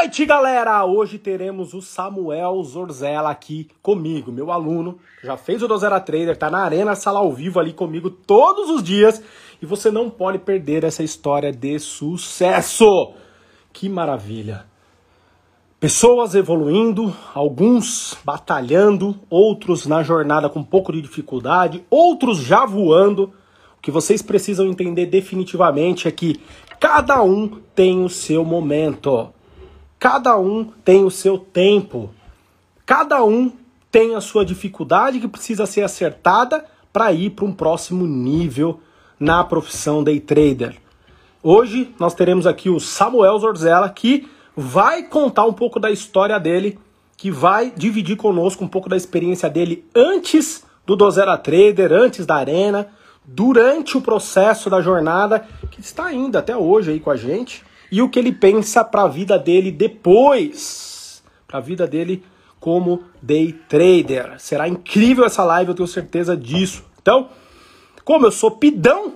noite, galera! Hoje teremos o Samuel Zorzella aqui comigo, meu aluno. Já fez o Dozera Trader, tá na Arena Sala ao vivo ali comigo todos os dias. E você não pode perder essa história de sucesso. Que maravilha! Pessoas evoluindo, alguns batalhando, outros na jornada com um pouco de dificuldade, outros já voando. O que vocês precisam entender definitivamente é que cada um tem o seu momento. Cada um tem o seu tempo. Cada um tem a sua dificuldade que precisa ser acertada para ir para um próximo nível na profissão day trader. Hoje nós teremos aqui o Samuel Zorzella que vai contar um pouco da história dele, que vai dividir conosco um pouco da experiência dele antes do Dozera Trader, antes da Arena, durante o processo da jornada, que está ainda até hoje aí com a gente, e o que ele pensa para a vida dele depois, para a vida dele como day trader. Será incrível essa live, eu tenho certeza disso. Então, como eu sou pidão,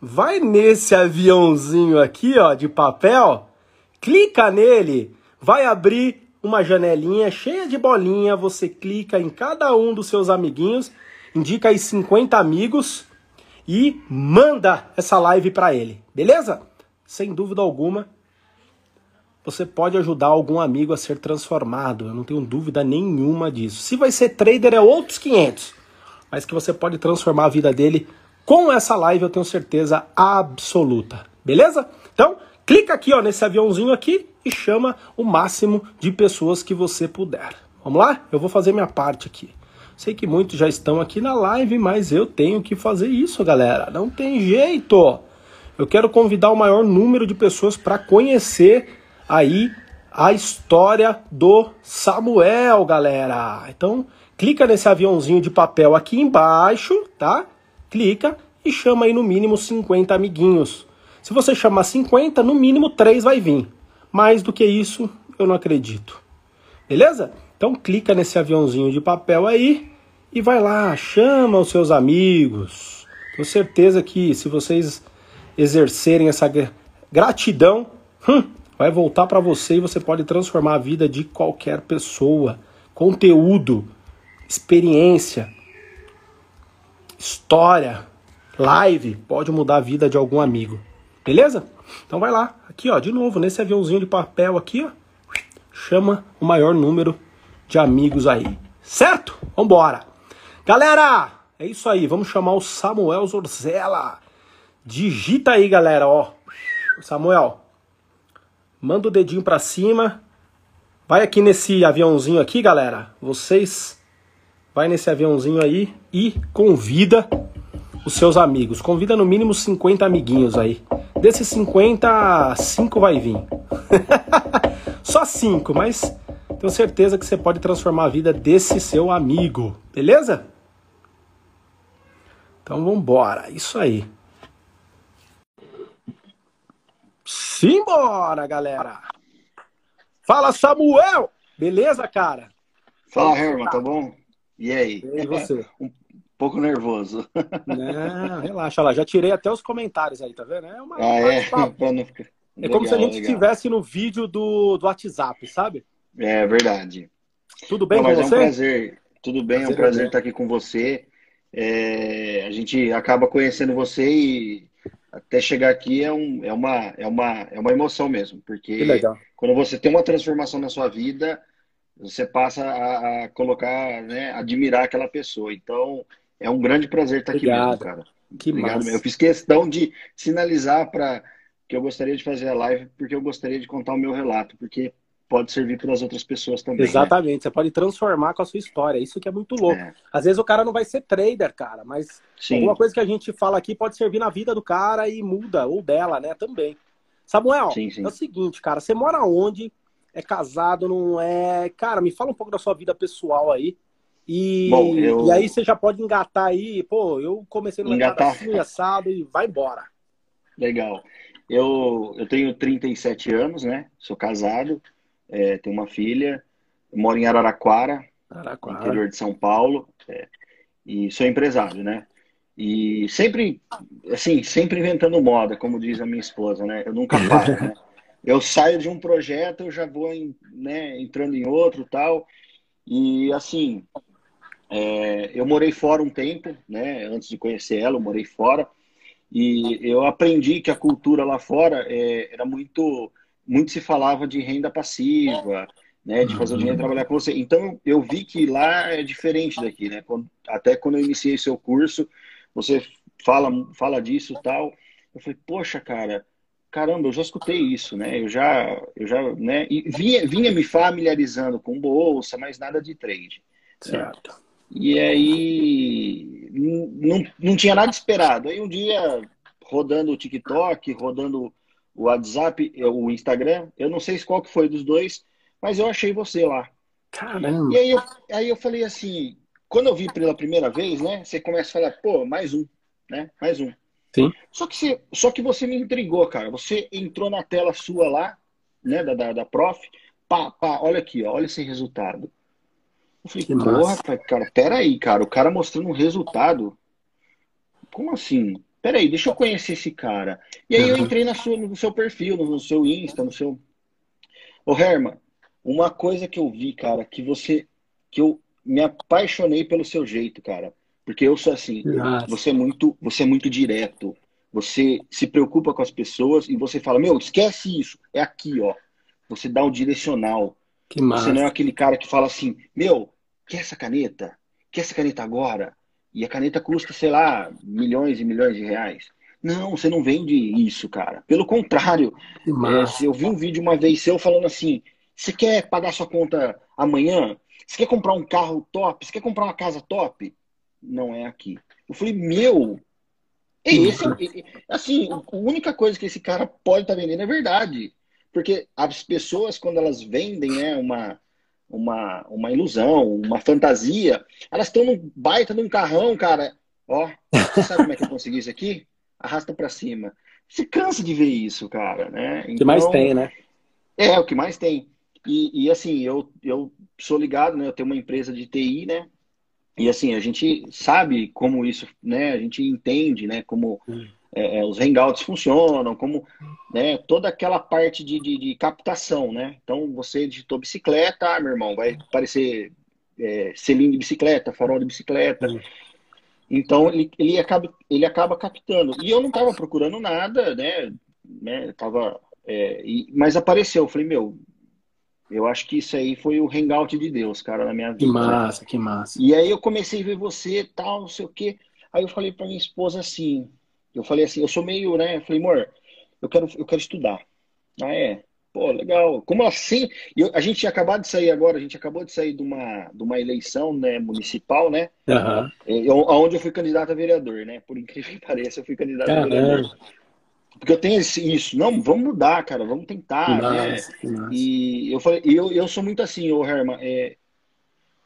vai nesse aviãozinho aqui, ó, de papel, clica nele, vai abrir uma janelinha cheia de bolinha, você clica em cada um dos seus amiguinhos, indica aí 50 amigos e manda essa live para ele, beleza? Sem dúvida alguma, você pode ajudar algum amigo a ser transformado, eu não tenho dúvida nenhuma disso. Se vai ser trader é outros 500, mas que você pode transformar a vida dele com essa live, eu tenho certeza absoluta. Beleza? Então, clica aqui ó, nesse aviãozinho aqui e chama o máximo de pessoas que você puder. Vamos lá? Eu vou fazer minha parte aqui. Sei que muitos já estão aqui na live, mas eu tenho que fazer isso, galera. Não tem jeito. Eu quero convidar o maior número de pessoas para conhecer aí a história do Samuel, galera. Então, clica nesse aviãozinho de papel aqui embaixo, tá? Clica e chama aí no mínimo 50 amiguinhos. Se você chamar 50, no mínimo 3 vai vir. Mais do que isso, eu não acredito. Beleza? Então clica nesse aviãozinho de papel aí e vai lá, chama os seus amigos. Tenho certeza que se vocês exercerem essa gratidão, hum, vai voltar para você e você pode transformar a vida de qualquer pessoa. Conteúdo, experiência, história, live pode mudar a vida de algum amigo. Beleza? Então vai lá, aqui ó, de novo, nesse aviãozinho de papel aqui, ó, chama o maior número de amigos aí. Certo? Vambora! Galera, é isso aí, vamos chamar o Samuel Zorzella. Digita aí, galera, ó. Samuel, manda o dedinho para cima. Vai aqui nesse aviãozinho aqui, galera. Vocês vai nesse aviãozinho aí e convida os seus amigos. Convida no mínimo 50 amiguinhos aí. Desses 50, 5 vai vir. Só 5, mas tenho certeza que você pode transformar a vida desse seu amigo. Beleza? Então vamos embora. Isso aí. Simbora, galera! Fala, Samuel! Beleza, cara? Fala, Herman, tá bom? E aí? E você? um pouco nervoso. Não, relaxa lá. Já tirei até os comentários aí, tá vendo? É uma. Ah, é? Não ficar... É legal, como se a gente estivesse no vídeo do, do WhatsApp, sabe? É verdade. Tudo bem não, com mas você? É um prazer. Tudo bem, prazer é um prazer estar aqui com você. É, a gente acaba conhecendo você e até chegar aqui é, um, é, uma, é, uma, é uma emoção mesmo, porque quando você tem uma transformação na sua vida, você passa a, a, colocar, né, admirar aquela pessoa. Então, é um grande prazer estar aqui Obrigado. mesmo, cara. Que Obrigado massa. mesmo. Eu fiz questão de sinalizar para que eu gostaria de fazer a live, porque eu gostaria de contar o meu relato, porque pode servir para as outras pessoas também. né? Exatamente, né? você pode transformar com a sua história. Isso que é muito louco. É. Às vezes o cara não vai ser trader, cara, mas Sim. alguma coisa que a gente fala aqui pode servir na vida do cara e muda, ou dela, né, também. Samuel, Sim, sim. é o seguinte, cara, você mora onde? É casado, não é? Cara, me fala um pouco da sua vida pessoal aí. E, Bom, eu- e aí você já pode engatar aí, pô, eu comecei no mercado Engatar. assim, assado e vai embora. Legal. Eu, eu tenho 37 anos, né? Sou casado, é, tenho uma filha, moro em Araraquara, Araraquara. interior de São Paulo, é, e sou empresário, né? E sempre, assim, sempre inventando moda, como diz a minha esposa, né? Eu nunca paro, né? eu saio de um projeto, eu já vou em, né, entrando em outro tal. E assim, é, eu morei fora um tempo, né? Antes de conhecer ela, eu morei fora. E eu aprendi que a cultura lá fora é, era muito, muito se falava de renda passiva, né? De fazer o dinheiro trabalhar com você. Então eu vi que lá é diferente daqui, né? Até quando eu iniciei seu curso, você fala, fala disso tal. Eu falei, poxa, cara, caramba, eu já escutei isso, né? Eu já, eu já, né? E vinha, vinha me familiarizando com bolsa, mas nada de trade. Certo. Né? E aí não, não tinha nada esperado. Aí um dia, rodando o TikTok, rodando o WhatsApp, o Instagram, eu não sei qual que foi dos dois, mas eu achei você lá. Caramba! E aí eu, aí eu falei assim, quando eu vi pela primeira vez, né? Você começa a falar, pô, mais um, né? Mais um. Sim. Só que, você, só que você me intrigou, cara. Você entrou na tela sua lá, né, da, da, da prof, pá, pá, olha aqui, ó, olha esse resultado. Eu falei, que porra, massa. cara, peraí, cara, o cara mostrando um resultado. Como assim? Peraí, deixa eu conhecer esse cara. E aí uhum. eu entrei na sua, no seu perfil, no seu Insta, no seu. Ô, Herman, uma coisa que eu vi, cara, que você. que eu me apaixonei pelo seu jeito, cara. Porque eu sou assim, Nossa. você é muito, você é muito direto. Você se preocupa com as pessoas e você fala, meu, esquece isso, é aqui, ó. Você dá o um direcional. Que massa. Você não é aquele cara que fala assim, meu, quer essa caneta? Quer essa caneta agora? E a caneta custa, sei lá, milhões e milhões de reais. Não, você não vende isso, cara. Pelo contrário, é, eu vi um vídeo uma vez seu falando assim: você quer pagar sua conta amanhã? Você quer comprar um carro top? Você quer comprar uma casa top? não é aqui. Eu falei, meu, é esse, assim, a única coisa que esse cara pode estar tá vendendo é verdade. Porque as pessoas, quando elas vendem né, uma, uma, uma ilusão, uma fantasia, elas estão num baita num carrão, cara. Ó, você sabe como é que eu consegui isso aqui? Arrasta para cima. Você cansa de ver isso, cara, né? Então, o que mais então, tem, né? É, o que mais tem. E, e assim, eu, eu sou ligado, né? Eu tenho uma empresa de TI, né? E assim, a gente sabe como isso, né? A gente entende, né? Como hum. É, é, os hangouts funcionam, como né, toda aquela parte de, de, de, captação, né? Então, você digitou bicicleta, ah, meu irmão, vai aparecer é, selim de bicicleta, farol de bicicleta. Então, ele, ele, acaba, ele acaba captando. E eu não estava procurando nada, né? né tava, é, e, mas apareceu. Eu falei, meu, eu acho que isso aí foi o hangout de Deus, cara, na minha vida. Que massa, que massa. E aí eu comecei a ver você, tal, não sei o quê. Aí eu falei pra minha esposa assim, eu falei assim, eu sou meio, né? Eu falei, amor, eu quero, eu quero estudar. Ah, é? Pô, legal. Como assim? Eu, a gente tinha acabado de sair agora, a gente acabou de sair de uma, de uma eleição né, municipal, né? Uhum. Eu, onde eu fui candidato a vereador, né? Por incrível que pareça, eu fui candidato Caramba. a vereador. Porque eu tenho esse, isso, não, vamos mudar, cara, vamos tentar, né? E eu falei, eu, eu sou muito assim, ô Herman, é,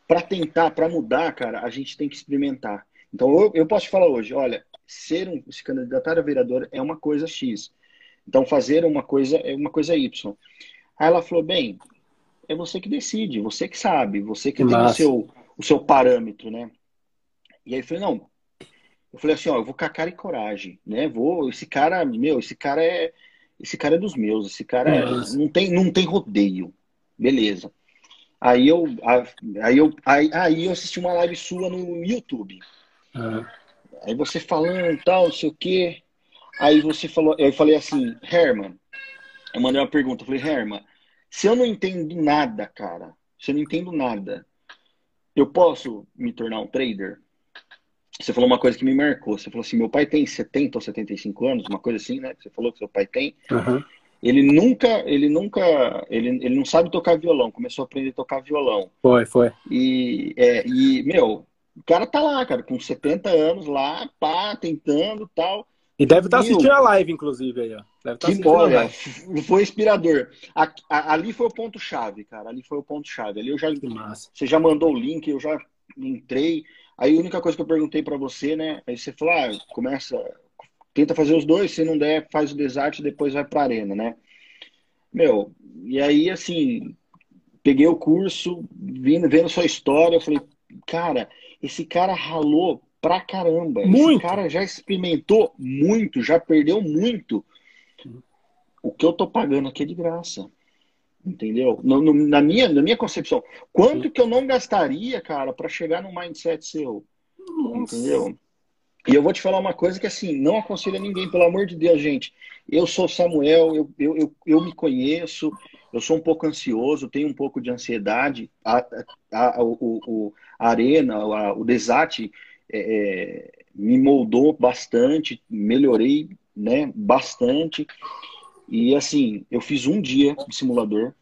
para tentar, para mudar, cara, a gente tem que experimentar. Então eu, eu posso te falar hoje, olha, ser um se candidatar a vereador é uma coisa X. Então fazer uma coisa é uma coisa Y. Aí ela falou, bem, é você que decide, você que sabe, você que, que tem o seu, o seu parâmetro, né? E aí eu falei, não, eu falei assim, ó, eu vou com a cara e coragem, né? Vou, esse cara, meu, esse cara é, esse cara é dos meus, esse cara é, não tem, não tem rodeio, beleza? Aí eu, aí eu, aí, aí eu assisti uma live sua no YouTube. Uhum. Aí você falando tal, não sei o quê. Aí você falou, eu falei assim, Herman, eu mandei uma pergunta, eu falei, Herman, se eu não entendo nada, cara, se eu não entendo nada, eu posso me tornar um trader? Você falou uma coisa que me marcou. Você falou assim: meu pai tem 70 ou 75 anos, uma coisa assim, né? Você falou que seu pai tem. Uhum. Ele nunca, ele nunca, ele, ele não sabe tocar violão. Começou a aprender a tocar violão. Foi, foi. E, é, e meu, o cara tá lá, cara, com 70 anos lá, pá, tentando tal. E deve estar tá assistindo a live, inclusive, aí, ó. Deve tá que bom, foi inspirador. A, a, ali foi o ponto-chave, cara. Ali foi o ponto-chave. Ali eu já. Você já mandou o link, eu já entrei. Aí a única coisa que eu perguntei para você, né? Aí você falou, ah, começa, tenta fazer os dois, se não der, faz o desarte, depois vai pra arena, né? Meu, e aí assim, peguei o curso, vindo, vendo sua história, eu falei, cara, esse cara ralou pra caramba. Muito. Esse cara já experimentou muito, já perdeu muito. o que eu tô pagando aqui é de graça. Entendeu? No, no, na, minha, na minha concepção. Quanto Sim. que eu não gastaria, cara, para chegar no mindset seu? Nossa. Entendeu? E eu vou te falar uma coisa que, assim, não aconselho a ninguém, pelo amor de Deus, gente. Eu sou Samuel, eu, eu, eu, eu me conheço, eu sou um pouco ansioso, tenho um pouco de ansiedade. A, a, a, o, a arena, a, o desate é, é, me moldou bastante, melhorei né, bastante. E assim, eu fiz um dia de simulador.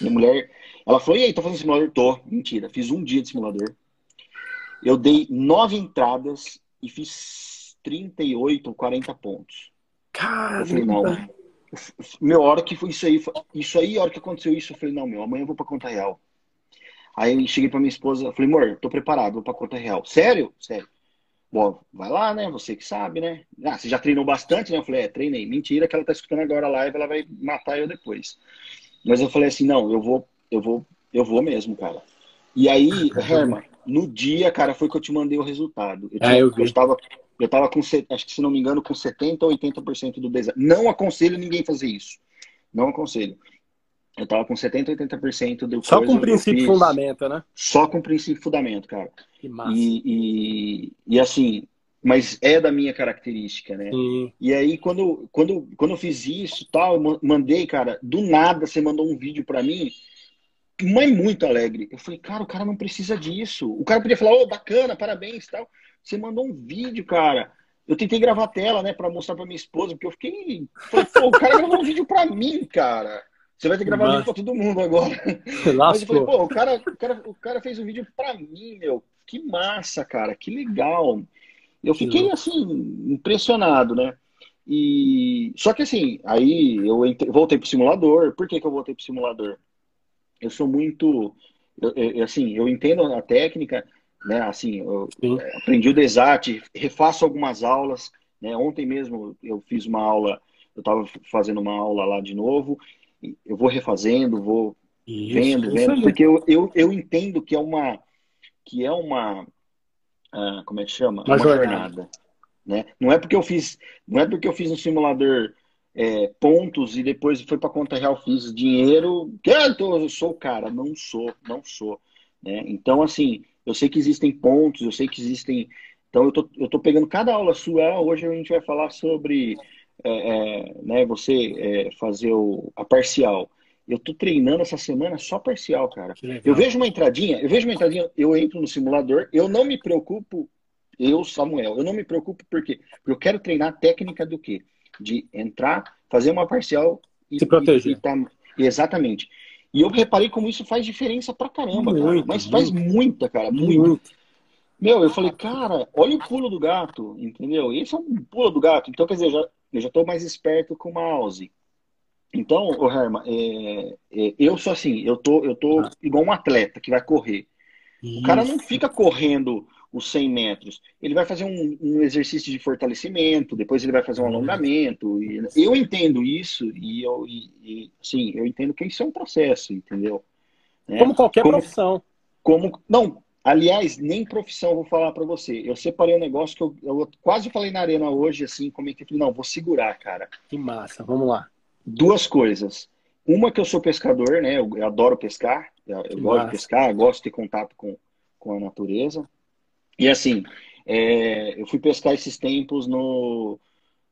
Minha mulher, ela falou: e aí, tá fazendo simulador? Tô. Mentira, fiz um dia de simulador. Eu dei nove entradas e fiz 38 ou 40 pontos. Caramba! Eu falei, não. Meu, hora que foi isso aí, isso aí, a hora que aconteceu isso, eu falei, não, meu, amanhã eu vou pra conta real. Aí cheguei pra minha esposa, falei, amor, tô preparado, vou pra conta real. Sério? Sério. Bom, vai lá, né? Você que sabe, né? Ah, você já treinou bastante, né? Eu falei, é, treinei. Mentira que ela tá escutando agora a live, ela vai matar eu depois. Mas eu falei assim, não, eu vou, eu vou, eu vou mesmo, cara. E aí, Herman, no dia, cara, foi que eu te mandei o resultado. Eu, é, tinha, é, eu, eu tava, eu tava com, acho que se não me engano, com 70 ou 80% do design. Não aconselho ninguém fazer isso. Não aconselho. Eu tava com 70, 80% do Só com princípio e fundamento, né? Só com princípio fundamento, cara. Que massa. E, e, e assim, mas é da minha característica, né? Sim. E aí, quando, quando, quando eu fiz isso tal, eu mandei, cara, do nada você mandou um vídeo para mim, mãe muito alegre. Eu falei, cara, o cara não precisa disso. O cara podia falar, ô, oh, bacana, parabéns tal. Você mandou um vídeo, cara. Eu tentei gravar a tela, né, para mostrar para minha esposa, porque eu fiquei. Falei, Pô, o cara gravou um vídeo para mim, cara. Você vai ter que gravar Mas... vídeo pra todo mundo agora. Mas eu falei, pô, o cara, o, cara, o cara fez um vídeo pra mim, meu. Que massa, cara. Que legal. Eu fiquei, assim, impressionado, né? E... Só que, assim, aí eu entre... voltei pro simulador. Por que, que eu voltei pro simulador? Eu sou muito... Eu, eu, assim, eu entendo a técnica, né? Assim, eu Sim. aprendi o desate, refaço algumas aulas. Né? Ontem mesmo eu fiz uma aula, eu estava fazendo uma aula lá de novo eu vou refazendo, vou isso, vendo, vendo, porque eu, eu, eu entendo que é uma que é uma uh, como é que chama? Uma, uma jornada. jornada. né? Não é porque eu fiz, não é porque eu fiz um simulador é, pontos e depois foi para conta real fiz dinheiro, que eu sou o cara, não sou, não sou, né? Então assim, eu sei que existem pontos, eu sei que existem, então eu tô, eu tô pegando cada aula sua, hoje a gente vai falar sobre é, é, né, você é, fazer o, a parcial. Eu tô treinando essa semana só parcial, cara. Eu vejo uma entradinha, eu vejo uma entradinha, eu entro no simulador, eu não me preocupo, eu, Samuel, eu não me preocupo porque, porque eu quero treinar técnica do quê? De entrar, fazer uma parcial e se proteger. E, e tá, exatamente. E eu reparei como isso faz diferença pra caramba, muito, cara. Mas faz muita, cara, muito. muito. Meu, eu falei, cara, olha o pulo do gato, entendeu? Esse é um pulo do gato. Então, quer dizer, já, eu já estou mais esperto com o mouse. Então, o Herman, é, é, eu sou assim, eu tô, eu tô ah. igual um atleta que vai correr. Isso. O cara não fica correndo os 100 metros. Ele vai fazer um, um, exercício de fortalecimento, depois ele vai fazer um alongamento. E, eu entendo isso e eu, e, e, sim, eu entendo que isso é um processo, entendeu? Né? Como qualquer como, profissão. Como não, Aliás, nem profissão vou falar para você. Eu separei um negócio que eu, eu, quase falei na arena hoje, assim, como é que não, vou segurar, cara. Que massa, vamos lá. Duas coisas. Uma que eu sou pescador, né? Eu, eu adoro pescar, eu, eu gosto de pescar, gosto de ter contato com, com a natureza. E assim, é, eu fui pescar esses tempos no,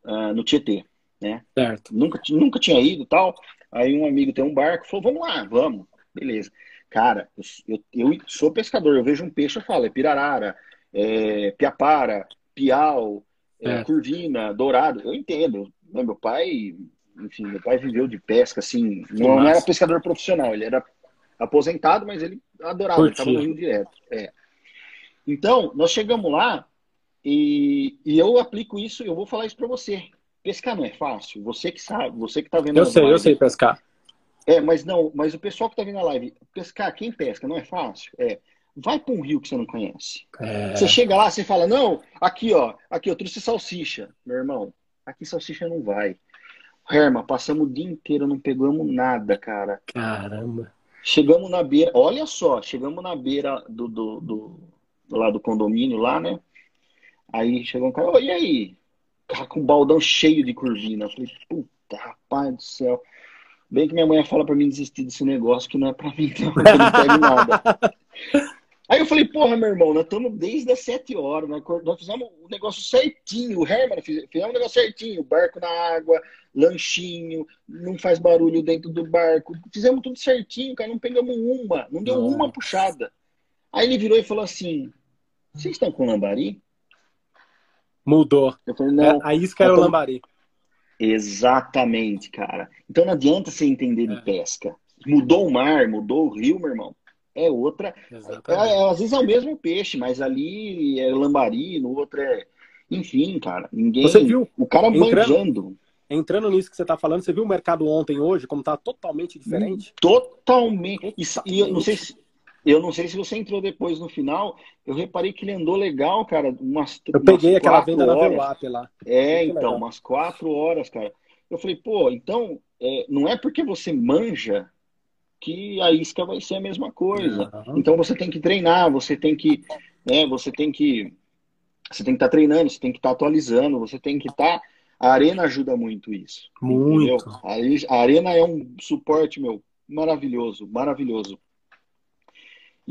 uh, no Tietê, né? Certo. Nunca, nunca tinha ido tal. Aí um amigo tem um barco, falou, vamos lá, vamos. Beleza. Cara, eu, eu, sou pescador, eu vejo um peixe, eu falo, é pirarara, é piapara, piau, é, é. curvina, dourado. Eu entendo. Né, meu pai, enfim, meu pai viveu de pesca, assim, não, era pescador profissional, ele era aposentado, mas ele adorava, ele estava no Rio direto. É. Então, nós chegamos lá e, e eu aplico isso, eu vou falar isso para você. Pescar não é fácil, você que sabe, você que está vendo. Eu sei, eu sei pescar. É, mas não, mas o pessoal que está vendo a live, pescar, quem pesca, não é fácil? É. Vai para um rio que você não conhece. É. Você chega lá, você fala, não, aqui, ó, aqui, eu trouxe salsicha. Meu irmão, aqui salsicha não vai. Herma, passamos o dia inteiro, não pegamos nada, cara. Caramba. Chegamos na beira, olha só, chegamos na beira do, do, do lá do condomínio, lá, né? Aí chegou um cara, e aí? Cara com um baldão cheio de curvina. Eu falei, puta rapaz do céu. Bem que minha mãe fala para mim desistir desse negócio que não é para mim, não, eu não pego nada. Aí eu falei, porra, meu irmão, nós estamos desde as sete horas, nós, nós fizemos o um negócio certinho, o Herman fizemos o um negócio certinho, barco na água, lanchinho, não faz barulho dentro do barco, fizemos tudo certinho, cara, não pegamos uma, não deu Nossa. uma puxada. Aí ele virou e falou assim, vocês estão com lambari? Mudou. Eu falei, não. É, a isca era o lambari. Exatamente, cara. Então não adianta você entender de é. pesca. Mudou o mar, mudou o rio, meu irmão é outra. É, é, às vezes é o mesmo peixe, mas ali é lambari, no outro é. Enfim, cara, ninguém. Você viu? O cara entrando, manjando. Entrando nisso que você está falando, você viu o mercado ontem, hoje, como está totalmente diferente? Totalmente. E, e, eu não sei se. Eu não sei se você entrou depois no final. Eu reparei que ele andou legal, cara. Umas, eu peguei aquela venda horas. na Velap lá. É, então, legal. umas quatro horas, cara. Eu falei, pô, então, é, não é porque você manja que a isca vai ser a mesma coisa. Uhum. Então você tem que treinar, você tem que, né, você tem que, você tem que estar tá treinando, você tem que estar tá atualizando, você tem que estar. Tá... A arena ajuda muito isso. Muito. A arena é um suporte meu maravilhoso, maravilhoso.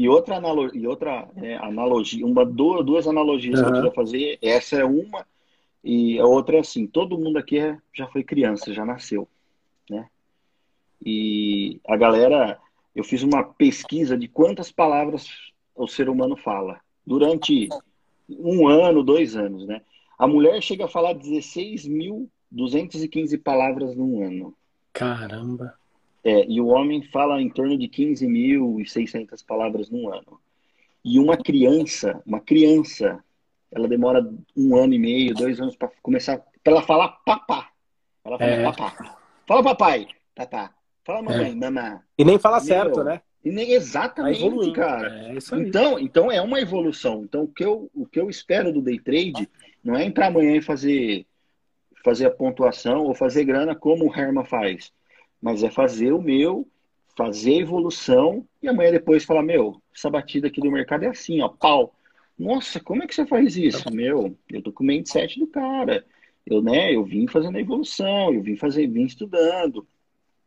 E outra analogia, e outra é, analogia, uma duas, duas analogias uhum. que eu queria fazer. Essa é uma e a outra é assim. Todo mundo aqui é, já foi criança, já nasceu, né? E a galera, eu fiz uma pesquisa de quantas palavras o ser humano fala durante um ano, dois anos, né? A mulher chega a falar 16.215 palavras num ano. Caramba! É, e o homem fala em torno de 15.600 palavras num ano. E uma criança, uma criança, ela demora um ano e meio, dois anos para começar, para ela falar papá. Ela fala é. papá. Fala papai, papá. Fala mamãe, é. mamãe. E nem fala Meu, certo, né? E nem exatamente, cara. É então, então é uma evolução. Então o que eu, o que eu espero do day trade não é entrar amanhã e fazer fazer a pontuação ou fazer grana como o Herman faz, mas é fazer o meu, fazer a evolução e amanhã depois falar, meu, essa batida aqui do mercado é assim, ó, pau. Nossa, como é que você faz isso? Meu, eu tô com o mindset do cara. Eu, né, eu vim fazendo a evolução, eu vim fazer, vim estudando.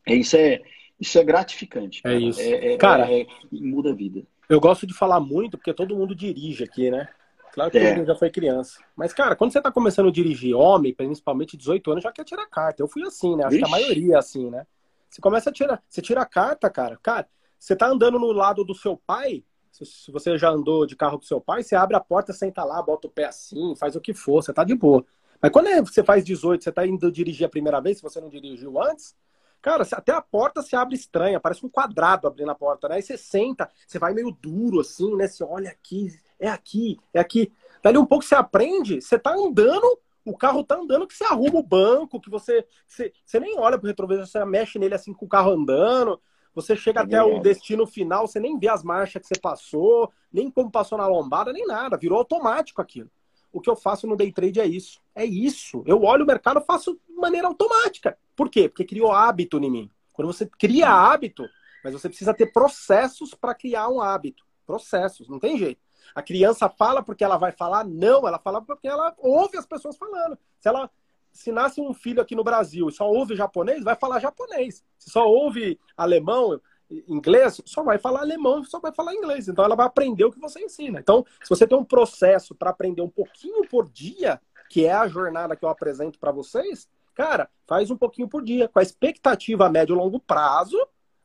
É, isso é, isso é gratificante. É cara. É isso. É, é, cara, é, muda a vida. Eu gosto de falar muito porque todo mundo dirige aqui, né? Claro que é. já foi criança. Mas, cara, quando você tá começando a dirigir homem, principalmente 18 anos, já quer tirar carta. Eu fui assim, né? Acho que a maioria é assim, né? Você começa a tirar. Você tira a carta, cara. Cara, você tá andando no lado do seu pai. Se você já andou de carro com seu pai, você abre a porta, senta lá, bota o pé assim, faz o que for, você tá de boa. Mas quando você faz 18, você tá indo dirigir a primeira vez, se você não dirigiu antes, Cara, até a porta se abre estranha, parece um quadrado abrindo a porta, né? Aí você senta, você vai meio duro assim, né? Você olha aqui, é aqui, é aqui. Dali um pouco você aprende, você tá andando, o carro tá andando, que você arruma o banco, que você. Você, você nem olha pro retrovisor, você mexe nele assim com o carro andando. Você chega é até o destino final, você nem vê as marchas que você passou, nem como passou na lombada, nem nada. Virou automático aquilo. O que eu faço no day trade é isso. É isso. Eu olho o mercado, faço de maneira automática. Por quê? Porque criou hábito em mim. Quando você cria hábito, mas você precisa ter processos para criar um hábito. Processos, não tem jeito. A criança fala porque ela vai falar? Não, ela fala porque ela ouve as pessoas falando. Se ela se nasce um filho aqui no Brasil e só ouve japonês, vai falar japonês. Se só ouve alemão, inglês, só vai falar alemão, só vai falar inglês. Então ela vai aprender o que você ensina. Então, se você tem um processo para aprender um pouquinho por dia, que é a jornada que eu apresento para vocês, Cara, faz um pouquinho por dia, com a expectativa a médio e longo prazo,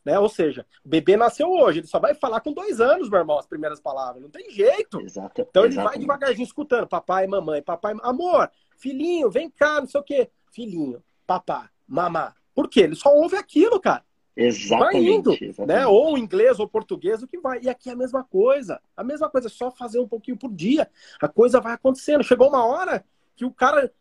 né? Ou seja, o bebê nasceu hoje, ele só vai falar com dois anos, meu irmão, as primeiras palavras. Não tem jeito. Exato, então ele vai devagarzinho escutando, papai, mamãe, papai, amor, filhinho, vem cá, não sei o quê. Filhinho, papá, mamá. Por quê? Ele só ouve aquilo, cara. Exatamente. Vai indo, exatamente. né? Ou inglês ou português, o que vai. E aqui é a mesma coisa. A mesma coisa, é só fazer um pouquinho por dia. A coisa vai acontecendo. Chegou uma hora que o cara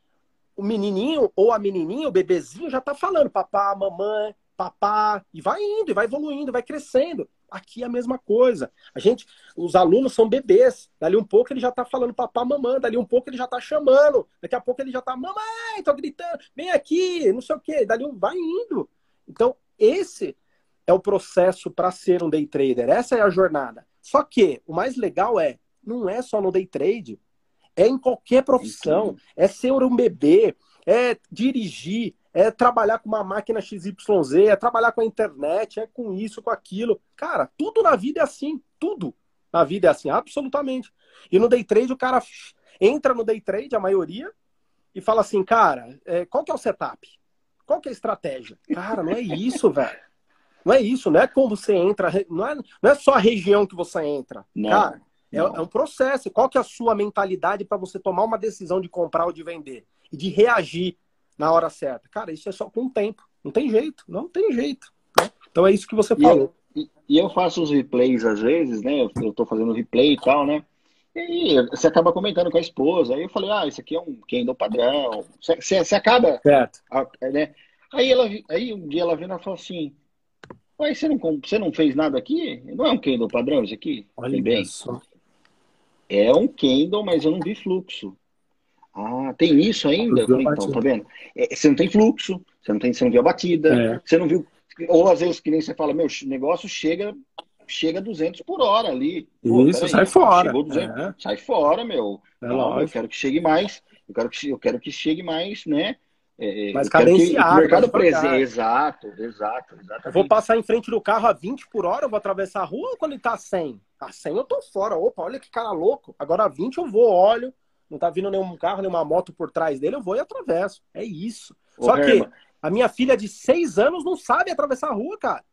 o menininho ou a menininha, o bebezinho já tá falando papá, mamãe, papá, e vai indo, e vai evoluindo, vai crescendo. Aqui é a mesma coisa. A gente, os alunos são bebês. Dali um pouco ele já tá falando papá, mamãe, dali um pouco ele já tá chamando, daqui a pouco ele já tá mamãe, tô gritando, vem aqui, não sei o quê. Dali um vai indo. Então, esse é o processo para ser um day trader. Essa é a jornada. Só que o mais legal é, não é só no day trade é em qualquer profissão. É ser um bebê, é dirigir, é trabalhar com uma máquina XYZ, é trabalhar com a internet, é com isso, com aquilo. Cara, tudo na vida é assim, tudo na vida é assim, absolutamente. E no day trade o cara entra no day trade, a maioria, e fala assim, cara, é, qual que é o setup? Qual que é a estratégia? Cara, não é isso, velho. Não é isso, não é como você entra, não é, não é só a região que você entra. Não, cara, é, é, um processo. Qual que é a sua mentalidade para você tomar uma decisão de comprar ou de vender? E de reagir na hora certa? Cara, isso é só com o tempo. Não tem jeito, não tem jeito. Né? Então é isso que você falou. E eu, e eu faço os replays às vezes, né? Eu, eu tô fazendo replay e tal, né? E aí você acaba comentando com a esposa. Aí eu falei, ah, isso aqui é um candle padrão. Você, você acaba. Certo. Né? Aí, ela, aí um dia ela vem e fala assim: Ué, você não, você não fez nada aqui? Não é um candle padrão isso aqui? Olha bem. Só. É um candle, mas eu não vi fluxo. Ah, tem isso ainda? Falei, então, tá vendo? É, você não tem fluxo, você não, tem, você não viu a batida, é. você não viu. Ou às vezes que nem você fala, meu, negócio chega chega 200 por hora ali. Pô, Isso, sai fora. 200, é. Sai fora, meu. É não, eu quero que chegue mais. Eu quero que, eu quero que chegue mais, né? É, mais cadenciado. Que, mercado presente. Exato, exato, exato. Eu vou passar em frente do carro a 20 por hora, eu vou atravessar a rua ou quando ele tá a 100? A 100 eu tô fora. Opa, olha que cara louco. Agora a 20 eu vou, olho. Não tá vindo nenhum carro, nenhuma moto por trás dele, eu vou e atravesso. É isso. Ô, Só Herman. que a minha filha de 6 anos não sabe atravessar a rua, cara.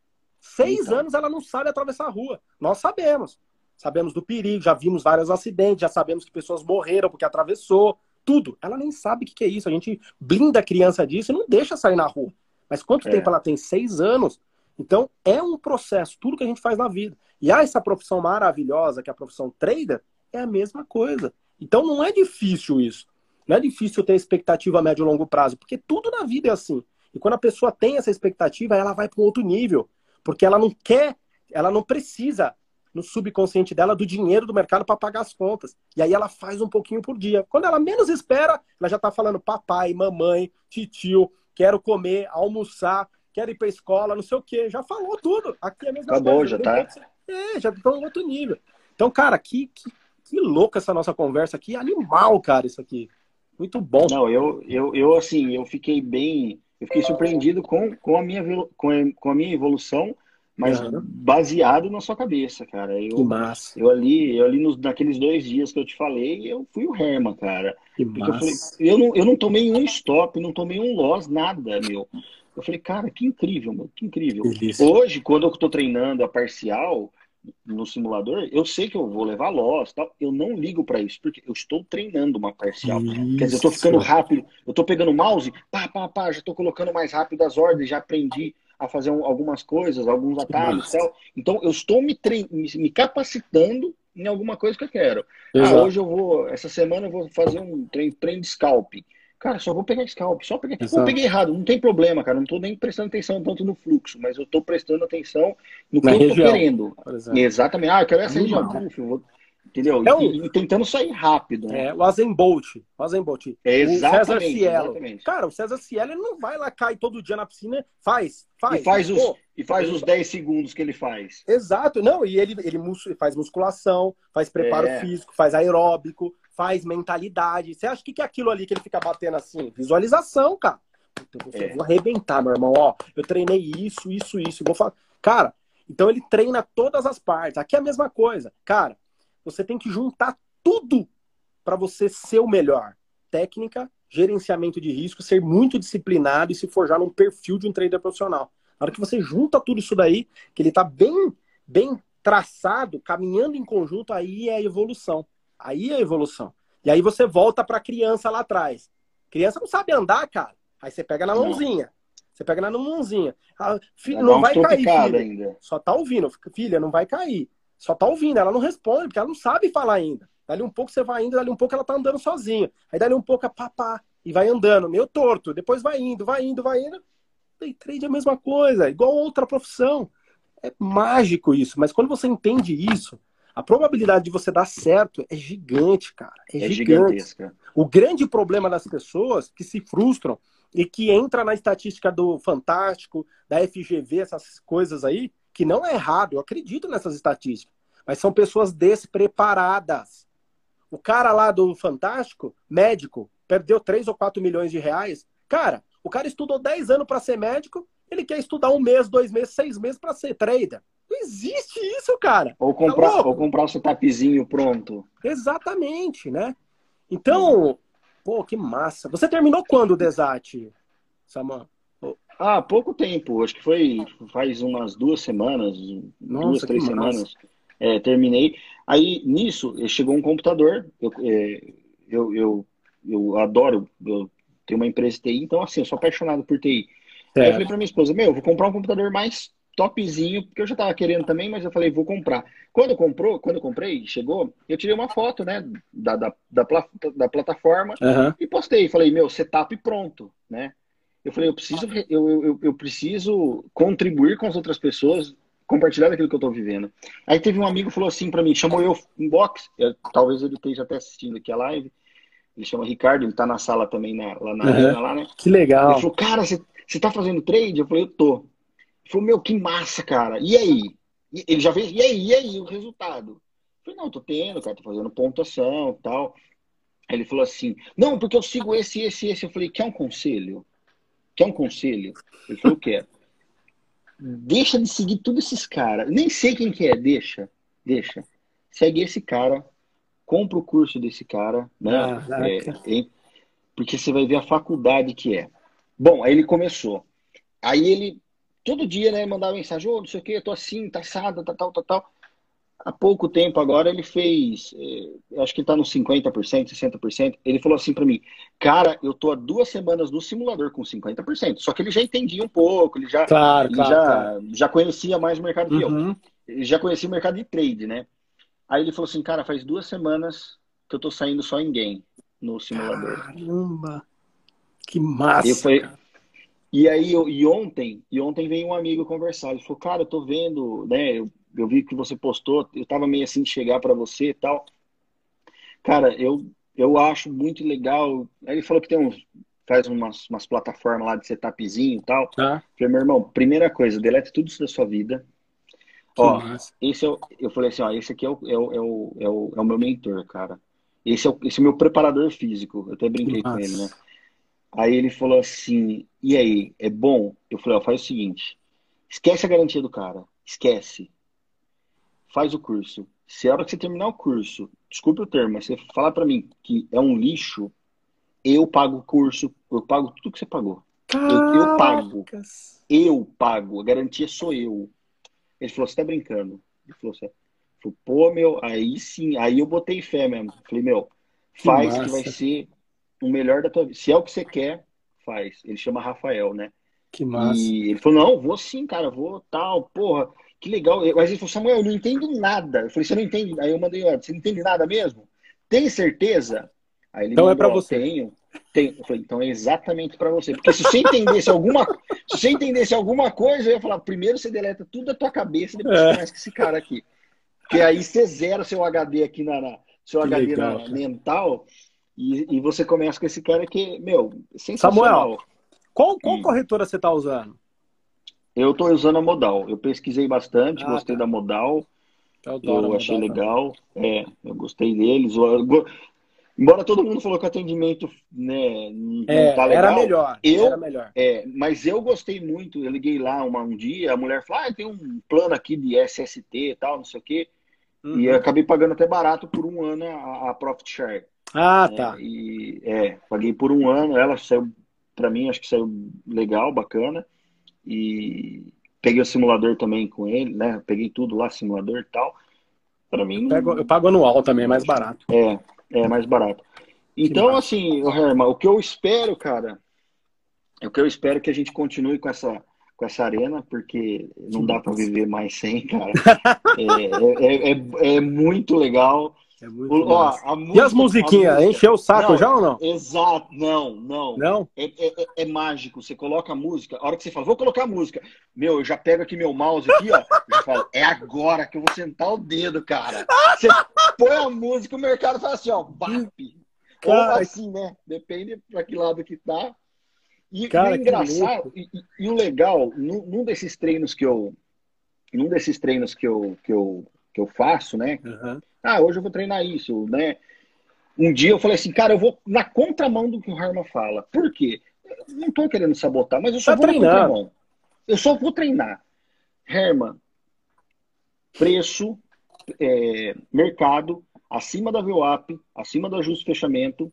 Seis então. anos ela não sabe atravessar a rua. Nós sabemos. Sabemos do perigo, já vimos vários acidentes, já sabemos que pessoas morreram porque atravessou. Tudo. Ela nem sabe o que é isso. A gente blinda a criança disso e não deixa sair na rua. Mas quanto é. tempo ela tem? Seis anos. Então, é um processo, tudo que a gente faz na vida. E há essa profissão maravilhosa, que é a profissão trader, é a mesma coisa. Então, não é difícil isso. Não é difícil ter expectativa a médio e longo prazo, porque tudo na vida é assim. E quando a pessoa tem essa expectativa, ela vai para um outro nível. Porque ela não quer, ela não precisa no subconsciente dela do dinheiro do mercado para pagar as contas. E aí ela faz um pouquinho por dia. Quando ela menos espera, ela já está falando papai, mamãe, titio, quero comer, almoçar, quero ir para escola, não sei o quê. Já falou tudo. Aqui é a mesma Acabou, coisa. já tá. É, já tá em outro nível. Então, cara, que, que, que louca essa nossa conversa aqui. Animal, cara, isso aqui. Muito bom. Não, eu, eu, eu assim, eu fiquei bem eu fiquei surpreendido com, com, a, minha, com, a, com a minha evolução, mas uhum. baseado na sua cabeça, cara. Eu, que massa. Eu ali, eu ali nos, naqueles dois dias que eu te falei, eu fui o Herman, cara. Que massa. Eu, falei, eu, não, eu não tomei um stop, não tomei um loss, nada, meu. Eu falei, cara, que incrível, meu, que incrível. Delícia. Hoje, quando eu tô treinando a parcial, no simulador, eu sei que eu vou levar loss, tal. Eu não ligo para isso, porque eu estou treinando uma parcial. Isso. Quer dizer, eu estou ficando rápido, eu estou pegando o mouse, pá, pá, pá, já estou colocando mais rápido as ordens, já aprendi a fazer um, algumas coisas, alguns atalhos, tal. Então, eu estou me, trein... me capacitando em alguma coisa que eu quero. Ah, hoje eu vou, essa semana eu vou fazer um treino, treino de scalping. Cara, só vou pegar scalp, só pegar. Exato. Pô, peguei errado, não tem problema, cara. Não tô nem prestando atenção tanto no fluxo, mas eu tô prestando atenção no que Na eu região, tô querendo. Exatamente. Ah, eu quero essa região. vou... Entendeu? É e, e, tentando sair rápido. Né? É, o Azenbolt. O Azenbolt. É, o César Cielo. Exatamente. Cara, o César Cielo ele não vai lá cair todo dia na piscina. Faz, faz. E faz, os, e faz os 10 segundos que ele faz. Exato. Não, e ele, ele faz musculação, faz preparo é. físico, faz aeróbico, faz mentalidade. Você acha que, que é aquilo ali que ele fica batendo assim? Visualização, cara. Então, é. vou arrebentar, meu irmão. Ó, eu treinei isso, isso, isso. Vou falar. Cara, então ele treina todas as partes. Aqui é a mesma coisa. Cara, você tem que juntar tudo para você ser o melhor. Técnica, gerenciamento de risco, ser muito disciplinado e se forjar num perfil de um trader profissional. Na hora que você junta tudo isso daí, que ele está bem, bem traçado, caminhando em conjunto, aí é a evolução. Aí é a evolução. E aí você volta para a criança lá atrás. Criança não sabe andar, cara. Aí você pega na mãozinha. Você pega na mãozinha. Ah, filho, não vai cair, filha. Ainda. Só tá ouvindo. Filha, não vai cair. Só tá ouvindo. Ela não responde, porque ela não sabe falar ainda. Dali um pouco você vai indo, dali um pouco ela tá andando sozinha. Aí dali um pouco é papá. E vai andando, meio torto. Depois vai indo, vai indo, vai indo. Day trade é a mesma coisa, igual outra profissão. É mágico isso. Mas quando você entende isso, a probabilidade de você dar certo é gigante, cara. É, é gigante. gigantesca. O grande problema das pessoas que se frustram e que entra na estatística do Fantástico, da FGV, essas coisas aí, que não é errado, eu acredito nessas estatísticas, mas são pessoas despreparadas. O cara lá do Fantástico, médico, perdeu 3 ou 4 milhões de reais. Cara, o cara estudou 10 anos para ser médico, ele quer estudar um mês, dois meses, seis meses para ser trader. Não existe isso, cara. Ou comprar, tá ou comprar o seu tapezinho pronto. Exatamente, né? Então, pô, que massa. Você terminou quando o Desat, Saman? Ah, pouco tempo. Acho que foi faz umas duas semanas, Nossa, duas, três semanas. É, terminei. Aí, nisso, chegou um computador. Eu, é, eu, eu, eu adoro, eu tenho uma empresa de TI, então, assim, eu sou apaixonado por TI. É. Aí eu falei pra minha esposa, meu, vou comprar um computador mais topzinho, porque eu já tava querendo também, mas eu falei, vou comprar. Quando comprou, quando eu comprei, chegou, eu tirei uma foto, né, da, da, da, da plataforma uhum. e postei. Falei, meu, setup pronto, né? Eu falei, eu preciso, eu, eu, eu preciso contribuir com as outras pessoas, compartilhar aquilo que eu estou vivendo. Aí teve um amigo que falou assim para mim, chamou eu inbox, eu, talvez ele esteja até assistindo aqui a live, ele chama Ricardo, ele está na sala também, na, lá na uhum. arena, lá, né? Que legal. Ele falou, cara, você, você tá fazendo trade? Eu falei, eu tô. Falou, meu, que massa, cara. E aí? Ele já fez, e aí, e aí, o resultado? Eu falei, não, tô tendo, cara, tô fazendo pontuação e tal. Aí ele falou assim, não, porque eu sigo esse, esse, esse. Eu falei, quer um conselho? Quer um conselho? Ele falou, quero. Deixa de seguir todos esses caras. Nem sei quem que é, deixa. Deixa. Segue esse cara, compra o curso desse cara, né? Ah, é, porque você vai ver a faculdade que é. Bom, aí ele começou. Aí ele, todo dia, né, mandava mensagem, ô, oh, não sei o que, eu tô assim, tá assado, tá tal, tal, tal há pouco tempo agora ele fez, eh, acho que está nos 50%, 60%. Ele falou assim para mim, cara, eu tô há duas semanas no simulador com 50%. Só que ele já entendia um pouco, ele já, claro, ele claro, já, claro. já conhecia mais o mercado uhum. que eu. Ele já conhecia o mercado de trade, né? Aí ele falou assim, cara, faz duas semanas que eu tô saindo só em game no simulador. Caramba! Que massa! Eu falei, e aí, eu, e ontem, e ontem veio um amigo conversar. Ele falou, cara, eu tô vendo, né? Eu eu vi que você postou, eu tava meio assim de chegar para você e tal. Cara, eu, eu acho muito legal. Aí ele falou que tem uns, faz umas, umas plataformas lá de setupzinho e tal. Ah. Falei, meu irmão, primeira coisa, delete tudo isso da sua vida. Que ó, massa. esse é o, eu falei assim, ó, esse aqui é o, é o, é o, é o, é o meu mentor, cara. Esse é o, esse é o meu preparador físico. Eu até brinquei com ele, né? Aí ele falou assim, e aí, é bom? Eu falei, ó, faz o seguinte, esquece a garantia do cara, esquece faz o curso. Se a hora que você terminar o curso, desculpe o termo, mas você falar para mim que é um lixo, eu pago o curso, eu pago tudo que você pagou. Eu, eu, pago. Eu pago. A garantia sou eu. Ele falou, você tá brincando? Ele falou falou, pô, meu, aí sim, aí eu botei fé mesmo. Falei, meu, faz que, que vai ser o melhor da tua vida. Se é o que você quer, faz. Ele chama Rafael, né? Que massa. E ele falou, não, vou sim, cara, vou tal, porra que legal. Mas ele falou, Samuel, eu não entendo nada. Eu falei, você não entende? Aí eu mandei, você não entende nada mesmo? Tem certeza? Aí ele então é mandou, é para você. Tenho. Tenho. Eu falei, então é exatamente para você. Porque se você entendesse alguma, se você entendesse alguma coisa, eu ia falar, primeiro você deleta tudo da tua cabeça, depois é. você conhece esse cara aqui. Porque aí você zera seu HD aqui na, na seu que HD legal, na, mental e, e, você começa com esse cara que, meu, sensacional. Samuel, qual, qual corretora você está usando? Eu estou usando a modal. Eu pesquisei bastante, ah, gostei tá. da modal. Eu, eu achei legal. É, eu gostei deles. Eu, embora todo mundo falou que o atendimento né, não é, tá legal. Era melhor. Eu, era melhor. É, mas eu gostei muito. Eu liguei lá uma, um dia, a mulher falou: ah, tem um plano aqui de SST e tal, não sei o quê. Uhum. E acabei pagando até barato por um ano a, a Profit Share. Ah, é, tá. E é, paguei por um ano. Ela saiu, para mim, acho que saiu legal, bacana. E peguei o simulador também com ele, né? Peguei tudo lá, simulador e tal. Para mim. Eu, pego, eu, pago anual também, é mais barato. É, é mais barato. Então, assim, Herman, o que eu espero, cara, o que eu espero é que a gente continue com essa, com essa arena, porque não dá para viver mais sem, cara. é, é, é, é, muito legal. É muito Ó, música, e as musiquinhas? Encheu o saco não, já ou não? Exato, não, não. Não? É, é, é, é, mágico. Você coloca a música, a hora que você fala, vou colocar a música. Meu, eu já pego aqui meu mouse aqui, ó. já falo, é agora que eu vou sentar o dedo, cara. Você põe a música, o mercado fala assim, ó, BAP. Ou assim, né? Depende pra que lado que tá. E, cara, e o engraçado, e, e, e, o legal, num, num, desses treinos que eu. Num desses treinos que eu, que eu, que eu faço, né? Uhum ah, hoje eu vou treinar isso, né? Um dia eu falei assim, cara, eu vou na contramão do que o Harman fala. Por quê? Eu não tô querendo sabotar, mas eu só tá vou treinar. na contramão. Eu só vou treinar. Herman, preço, é, mercado, acima da VWAP, acima do ajuste fechamento.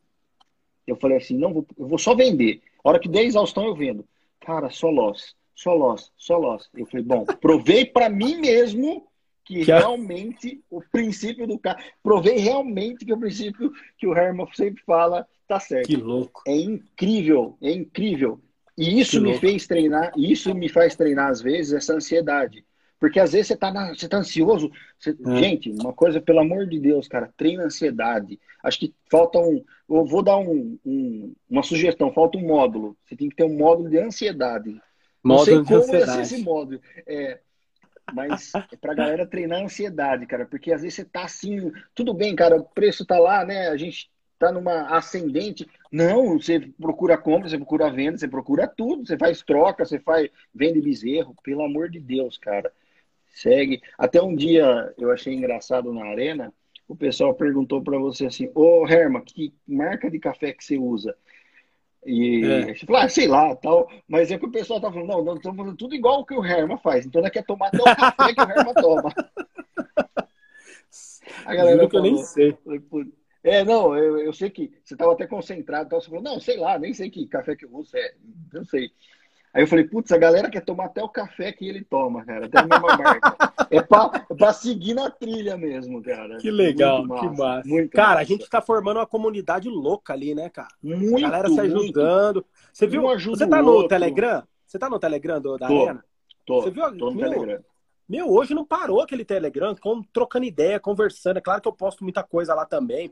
Eu falei assim, não, vou, eu vou só vender. A hora que der exaustão, eu vendo. Cara, só loss, só loss, só loss. Eu falei, bom, provei para mim mesmo que, que realmente o princípio do cara. Provei realmente que o princípio que o Herman sempre fala tá certo. Que louco. É incrível, é incrível. E isso que me louco. fez treinar, isso me faz treinar às vezes essa ansiedade. Porque às vezes você tá, na, você tá ansioso. Você, é. Gente, uma coisa, pelo amor de Deus, cara, treina ansiedade. Acho que falta um. Eu vou dar um, um, uma sugestão, falta um módulo. Você tem que ter um módulo de ansiedade. Módulo Não sei como vai ser esse módulo. É, mas é pra galera treinar ansiedade, cara, porque às vezes você tá assim, tudo bem, cara, o preço tá lá, né? A gente tá numa ascendente. Não, você procura compra, você procura venda, você procura tudo, você faz troca, você faz vende bezerro, pelo amor de Deus, cara. Segue. Até um dia eu achei engraçado na arena, o pessoal perguntou para você assim: "Ô, Herma, que marca de café que você usa?" E é. você falou, ah, sei lá, tal. Mas é que o pessoal tá falando, não, nós estamos fazendo tudo igual o que o Herman faz. Então nós quer tomar até o café que o Herman toma. A galera falou, que eu nem sei. É, não, eu, eu sei que você estava até concentrado, tal, você falou, não, sei lá, nem sei que café que eu uso, é, não sei. Aí eu falei, putz, a galera quer tomar até o café que ele toma, cara, até a mesma marca. é pra, é pra seguir na trilha mesmo, cara. Que legal, massa, que massa. Muito cara, massa. a gente tá formando uma comunidade louca ali, né, cara? Muito, a galera se ajudando. Muito. Você viu? Um você tá no. Telegram? Você tá no Telegram do, da tô, Arena? Tô, você viu? tô no Meu, Telegram. Meu, hoje não parou aquele Telegram, com, trocando ideia, conversando. É claro que eu posto muita coisa lá também.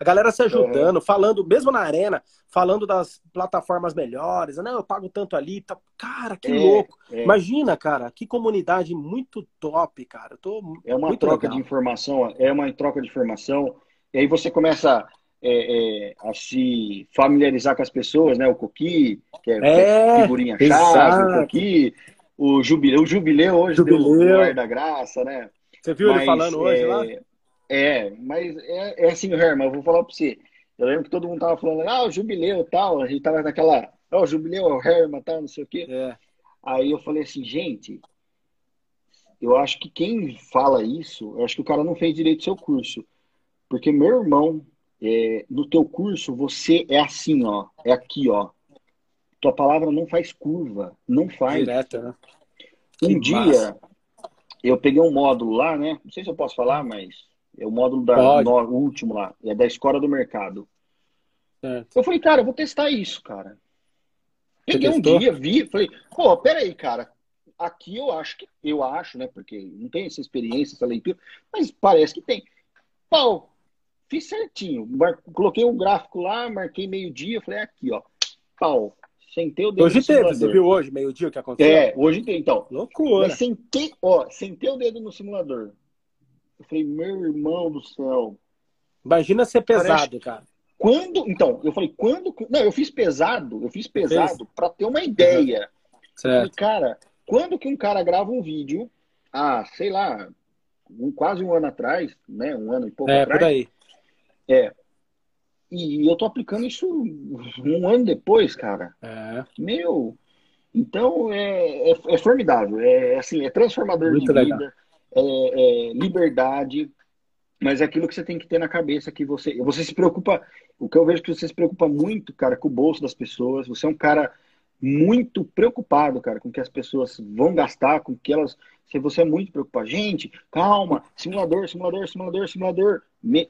A galera se ajudando, falando, mesmo na arena, falando das plataformas melhores. Não, eu pago tanto ali. Tá... Cara, que é, louco. É. Imagina, cara, que comunidade muito top, cara. tô é uma troca legal. de informação, é uma troca de informação. E aí você começa é, é, a se familiarizar com as pessoas, né? O Coqui, que é, é figurinha chave, o Coqui o jubileu, o jubileu hoje jubileu. do da Graça, né? Você viu mas, ele falando hoje é, lá? É, mas é, é assim, Herman, eu vou falar para você. Eu lembro que todo mundo tava falando, ah, o jubileu tal, a gente tava naquela, ó, oh, o jubileu o Herman tal, não sei o quê. É. Aí eu falei assim, gente, eu acho que quem fala isso, eu acho que o cara não fez direito seu curso. Porque, meu irmão, é, no teu curso, você é assim, ó, é aqui, ó tua palavra não faz curva, não faz. Direta, né? Um que dia, massa. eu peguei um módulo lá, né? Não sei se eu posso falar, mas é o módulo da, no, último lá, é da Escola do Mercado. É. Eu falei, cara, eu vou testar isso, cara. Peguei um dia, vi, falei, pô, peraí, cara, aqui eu acho que, eu acho, né, porque não tem essa experiência, essa leitura, mas parece que tem. Pau, fiz certinho, Mar... coloquei um gráfico lá, marquei meio-dia, falei, aqui, ó, pau, Sentei o dedo hoje no teve, simulador. Você viu hoje, meio-dia, o que aconteceu? É, hoje tem, então. Loucura. Mas sentei, ó, sentei o dedo no simulador. Eu falei, meu irmão do céu. Imagina ser pesado, Parece... cara. Quando, então, eu falei, quando. Não, eu fiz pesado, eu fiz pesado para ter uma ideia. Uhum. Certo. Falei, cara, quando que um cara grava um vídeo, ah, sei lá, um, quase um ano atrás, né? Um ano e pouco é, atrás. Por aí. É, e eu tô aplicando isso um ano depois, cara. É. Meu. Então é, é, é formidável. É assim, é transformador Muito de legal. vida, é, é, liberdade. Mas é aquilo que você tem que ter na cabeça que você. Você se preocupa. O que eu vejo que você se preocupa muito, cara, com o bolso das pessoas. Você é um cara muito preocupado, cara, com o que as pessoas vão gastar, com que elas. Se você é muito preocupado, gente, calma, simulador, simulador, simulador, simulador,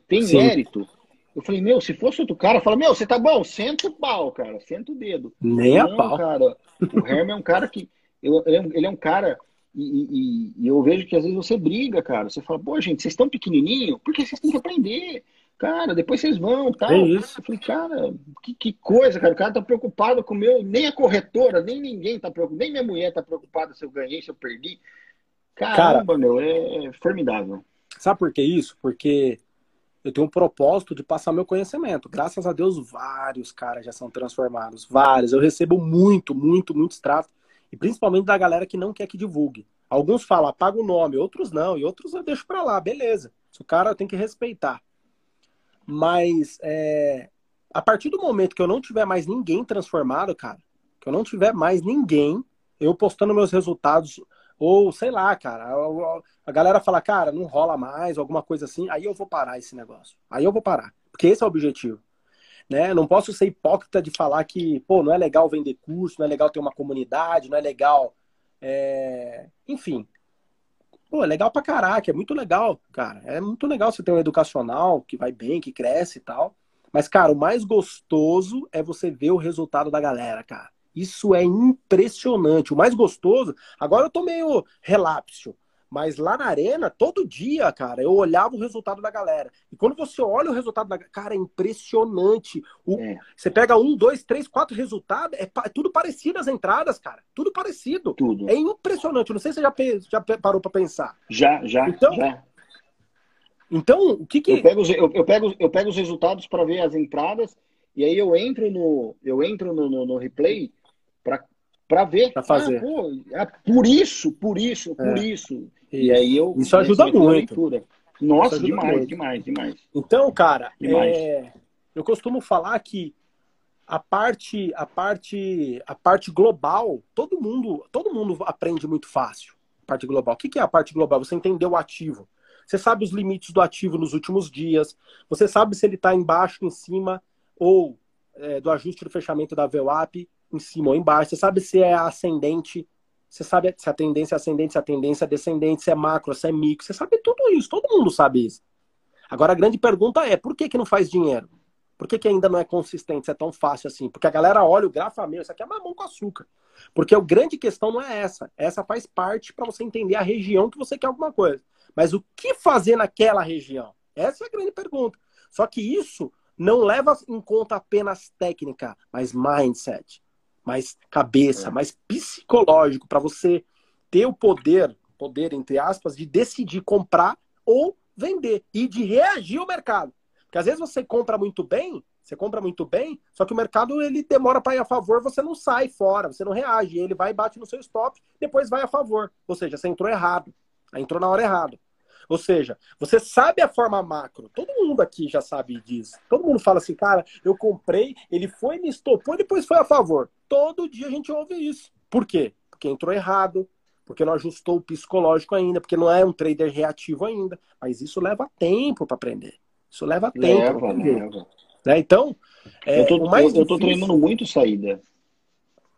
tem Sim. mérito. Eu falei, meu, se fosse outro cara, fala, meu, você tá bom, senta o pau, cara, senta o dedo. Nem a pau. Cara, o Herman é um cara que. Ele é um cara. E, e, e, eu vejo que às vezes você briga, cara. Você fala, pô, gente, vocês estão pequenininho, porque vocês têm que aprender. Cara, depois vocês vão tal. É isso. Eu falei, cara, que, que coisa, cara. O cara tá preocupado com o meu. Nem a corretora, nem ninguém tá preocupado. Nem minha mulher tá preocupada se eu ganhei, se eu perdi. Caramba, cara, meu, é, é formidável. Sabe por que isso? Porque eu tenho um propósito de passar meu conhecimento. Graças a Deus, vários caras já são transformados. Vários. Eu recebo muito, muito, muito tráfego. E principalmente da galera que não quer que divulgue. Alguns falam, apaga o nome, outros não. E outros eu deixo pra lá, beleza. O cara tem que respeitar. Mas é, a partir do momento que eu não tiver mais ninguém transformado, cara, que eu não tiver mais ninguém, eu postando meus resultados, ou sei lá, cara, a galera fala, cara, não rola mais, alguma coisa assim, aí eu vou parar esse negócio. Aí eu vou parar. Porque esse é o objetivo. Né? Não posso ser hipócrita de falar que, pô, não é legal vender curso, não é legal ter uma comunidade, não é legal. É... Enfim. Pô, é legal pra caraca, é muito legal, cara. É muito legal você ter um educacional que vai bem, que cresce e tal. Mas, cara, o mais gostoso é você ver o resultado da galera, cara. Isso é impressionante. O mais gostoso. Agora eu tô meio relapso. Mas lá na arena, todo dia, cara, eu olhava o resultado da galera. E quando você olha o resultado da cara, é impressionante. O, é. Você pega um, dois, três, quatro resultados, é, é, tudo parecido as entradas, cara. Tudo parecido. Tudo. É impressionante. Não sei se você já, já parou para pensar. Já, já. Então, já. então o que que. Eu pego, eu, eu pego, eu pego os resultados para ver as entradas, e aí eu entro no, eu entro no, no, no replay para ver. Pra fazer. Ah, pô, é por isso, por isso, por é. isso. E aí eu. Isso ajuda muito. Nossa, ajuda demais, muito. demais, demais. Então, cara, é... eu costumo falar que a parte, a parte, a parte global, todo mundo, todo mundo aprende muito fácil. A parte global. O que é a parte global? Você entender o ativo. Você sabe os limites do ativo nos últimos dias. Você sabe se ele está embaixo, em cima, ou é, do ajuste do fechamento da VWAP, em cima ou embaixo. Você sabe se é ascendente você sabe se a tendência é ascendente, se a tendência é descendente, se é macro, se é micro. Você sabe tudo isso, todo mundo sabe isso. Agora a grande pergunta é, por que, que não faz dinheiro? Por que, que ainda não é consistente, se é tão fácil assim? Porque a galera olha o gráfico, ah, meu, isso aqui é mamão com açúcar. Porque a grande questão não é essa. Essa faz parte para você entender a região que você quer alguma coisa. Mas o que fazer naquela região? Essa é a grande pergunta. Só que isso não leva em conta apenas técnica, mas mindset mais cabeça, é. mais psicológico, para você ter o poder, poder entre aspas, de decidir comprar ou vender e de reagir ao mercado. Porque às vezes você compra muito bem, você compra muito bem, só que o mercado ele demora para ir a favor, você não sai fora, você não reage, ele vai e bate no seu stop, depois vai a favor. Ou seja, você entrou errado, entrou na hora errada. Ou seja, você sabe a forma macro. Todo mundo aqui já sabe disso. Todo mundo fala assim, cara, eu comprei, ele foi, me estopou e depois foi a favor. Todo dia a gente ouve isso. Por quê? Porque entrou errado, porque não ajustou o psicológico ainda, porque não é um trader reativo ainda. Mas isso leva tempo para aprender. Isso leva tempo. Leva, leva. Né? Então, é, eu tô, eu, difícil... tô treinando muito saída.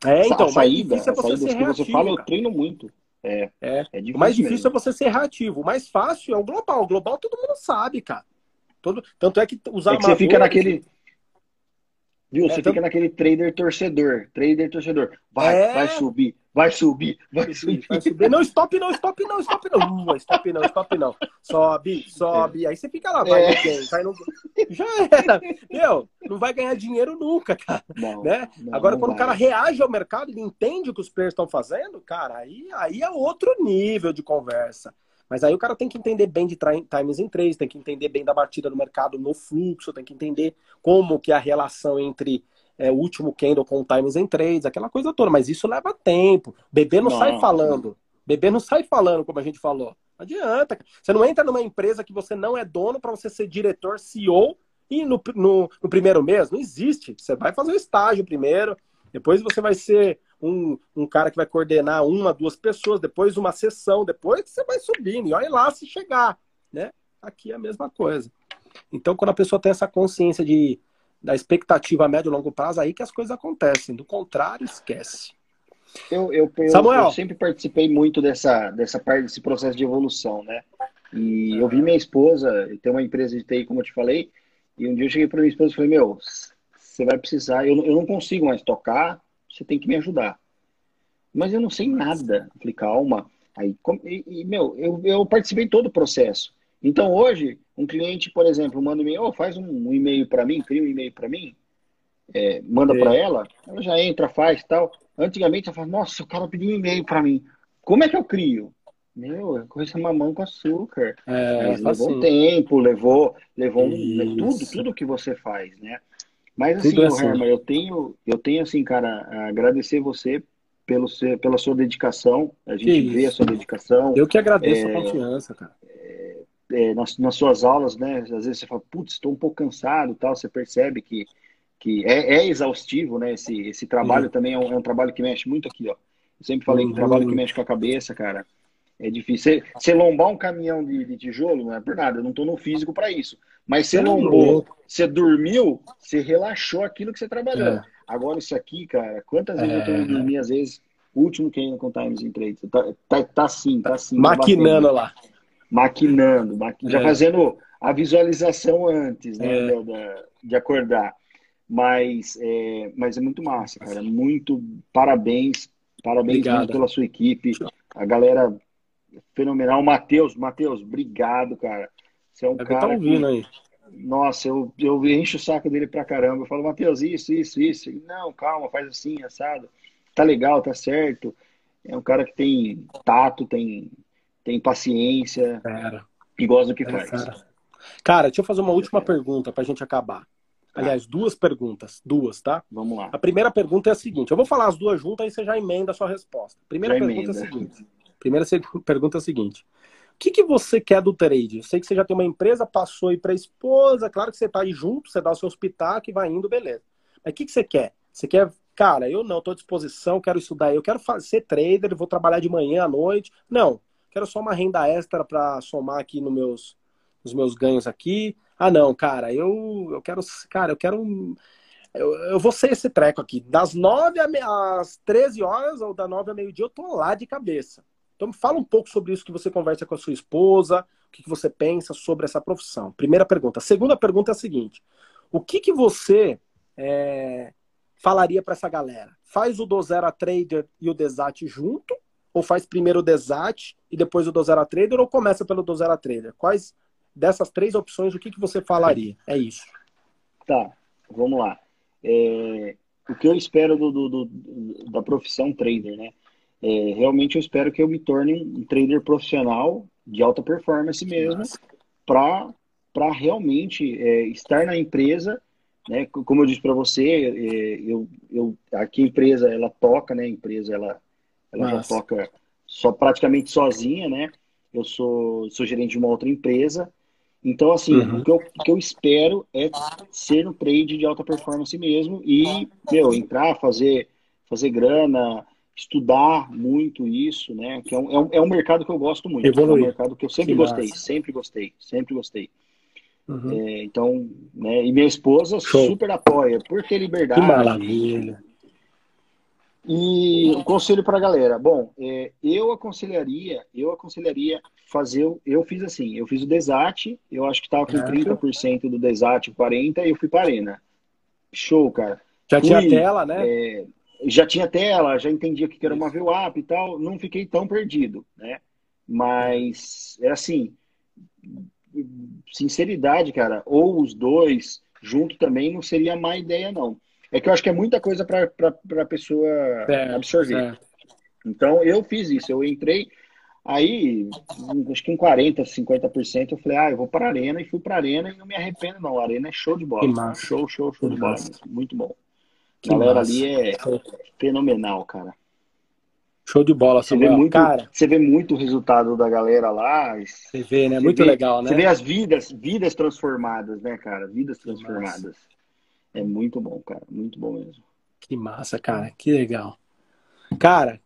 É, então, a saída, é você ser que você fala, cara. eu treino muito. É, é. é o mais difícil mesmo. é você ser reativo. O mais fácil é o global. O global todo mundo sabe, cara. Todo... Tanto é que usar é que você fica naquele. Viu? É, você fica naquele trader torcedor. Trader torcedor. Vai, é... vai subir, vai subir, vai subir. Vai subir. Não, stop não, stop não, stop não. Uh, stop não, stop não. Sobe, sobe. É. Aí você fica lá, vai é. no game, vai no... Já era. Meu, não vai ganhar dinheiro nunca, cara. Não, né? Não, Agora, não quando vai. o cara reage ao mercado, ele entende o que os players estão fazendo, cara, aí, aí é outro nível de conversa. Mas aí o cara tem que entender bem de times em três, tem que entender bem da batida do mercado no fluxo, tem que entender como que é a relação entre é, o último candle com times em três, aquela coisa toda. Mas isso leva tempo. Bebê não, não sai falando. Bebê não sai falando, como a gente falou. Não adianta. Você não entra numa empresa que você não é dono para você ser diretor, CEO e no, no, no primeiro mês. Não existe. Você vai fazer o estágio primeiro, depois você vai ser um, um cara que vai coordenar uma, duas pessoas, depois uma sessão, depois você vai subindo. E olha lá se chegar, né? Aqui é a mesma coisa. Então, quando a pessoa tem essa consciência de, da expectativa a médio e longo prazo, aí que as coisas acontecem. Do contrário, esquece. Eu, eu, eu, Samuel. eu sempre participei muito dessa, dessa parte, desse processo de evolução, né? E eu vi minha esposa, tem uma empresa de TI, como eu te falei, e um dia eu cheguei para minha esposa e falei, meu, você vai precisar, eu, eu não consigo mais tocar, você tem que me ajudar. Mas eu não sei nada. Eu falei, calma. Aí, e, e, meu, eu, eu participei todo o processo. Então, hoje, um cliente, por exemplo, manda um e-mail, oh, faz um, e-mail para mim, cria um e-mail para mim, é, manda é. para ela, ela já entra, faz tal. Antigamente, ela fala, nossa, o cara pediu um e-mail para mim. Como é que eu crio? Meu, é coisa mamão com açúcar. É, Mas levou assim. tempo, levou, levou um, tudo, tudo que você faz, né? Mas assim, Tudo assim. Herman, eu tenho, eu tenho assim, cara, agradecer você pelo seu, pela sua dedicação. A gente vê a sua dedicação. Eu que agradeço é, a confiança, cara. É, é, nas, nas, suas aulas, né? Às vezes você fala, putz, estou um pouco cansado tal, você percebe que, que é, é exaustivo, né? Esse, esse trabalho uhum. também é um, é um, trabalho que mexe muito aqui, ó. Eu sempre falei uhum. que trabalho que mexe com a cabeça, cara, é difícil. Você, lombar um caminhão de, de, tijolo não é por nada, eu não estou no físico para isso. Mas você lombou, você dormiu, você relaxou aquilo que você trabalhou. É. Agora isso aqui, cara, quantas vezes é. eu estou dormir, às vezes, último que ainda com Times in Trade, tá, tá, tá assim, tá assim. Maquinando lá maquinando, maqui... é. já fazendo a visualização antes né, é. de, de, acordar. Mas é, mas é muito massa, cara. Muito parabéns, parabéns pela sua equipe. A galera fenomenal. Matheus, Matheus, obrigado, cara. Você é um é cara. Tá ouvindo que... aí. Nossa, eu, eu encho o saco dele pra caramba. Eu falo, Matheus, isso, isso, isso. Não, calma, faz assim, assado. Tá legal, tá certo. É um cara que tem tato, tem, tem paciência Pera. e gosta do que faz. Cara, deixa eu fazer uma última pergunta para a gente acabar. Tá. Aliás, duas perguntas. Duas, tá? Vamos lá. A primeira pergunta é a seguinte: eu vou falar as duas juntas e você já emenda a sua resposta. Primeira já pergunta emenda. é a seguinte. Primeira pergunta é a seguinte. O que, que você quer do trade? Eu sei que você já tem uma empresa, passou aí para a esposa, claro que você está aí junto, você dá o seu hospital, que vai indo, beleza. Mas o que, que você quer? Você quer, cara, eu não, estou à disposição, quero estudar, eu quero ser trader, vou trabalhar de manhã à noite. Não, quero só uma renda extra para somar aqui nos meus, nos meus ganhos aqui. Ah, não, cara, eu, eu quero, cara, eu quero eu, eu vou ser esse treco aqui. Das 9 às 13 horas, ou da 9 a meio-dia, eu tô lá de cabeça. Então, fala um pouco sobre isso que você conversa com a sua esposa, o que, que você pensa sobre essa profissão. Primeira pergunta. Segunda pergunta é a seguinte: o que, que você é, falaria para essa galera? Faz o do Zero a Trader e o Desat junto ou faz primeiro o Desat e depois o Dozera Trader, ou começa pelo Dozera Trader? Quais dessas três opções, o que, que você falaria? É isso. Tá, vamos lá. É, o que eu espero do, do, do, da profissão trader, né? É, realmente eu espero que eu me torne um trader profissional de alta performance mesmo, para realmente é, estar na empresa, né? Como eu disse para você, é, eu, eu, aqui a empresa ela toca, né? A empresa ela ela Nossa. já toca só praticamente sozinha, né? Eu sou, sou gerente de uma outra empresa. Então, assim, uhum. o, que eu, o que eu espero é ser no trade de alta performance mesmo e, meu, entrar, fazer, fazer grana, estudar muito isso, né? Que é um, é um, é um mercado que eu gosto muito. Evoluir. É um mercado que eu sempre que gostei, massa. sempre gostei, sempre gostei. Uhum. É, então, né? E minha esposa Show. super apoia, por ter liberdade. Que maravilha. E o conselho para a galera, bom, é, eu aconselharia, eu aconselharia fazer, eu fiz assim, eu fiz o Desat, eu acho que estava com 30% do Desat, 40% e eu fui para Arena. Show, cara. Já fui, tinha tela, né? É, já tinha tela, já entendia que era uma VWAP e tal, não fiquei tão perdido, né? Mas é assim, sinceridade, cara, ou os dois junto também não seria má ideia, não. É que eu acho que é muita coisa para a pessoa certo, absorver. Certo. Então, eu fiz isso. Eu entrei, aí, acho que em 40%, 50%, eu falei, ah, eu vou para a Arena, e fui para a Arena, e não me arrependo, não. A Arena é show de bola. Show, show, show que de massa. bola. Muito bom. A galera massa. ali é fenomenal, cara. Show de bola, você vê muito, cara. Você vê muito o resultado da galera lá. Você vê, né? Muito vê, legal, né? Você vê as vidas, vidas transformadas, né, cara? Vidas transformadas. É muito bom, cara. Muito bom mesmo. Que massa, cara. Que legal. Cara,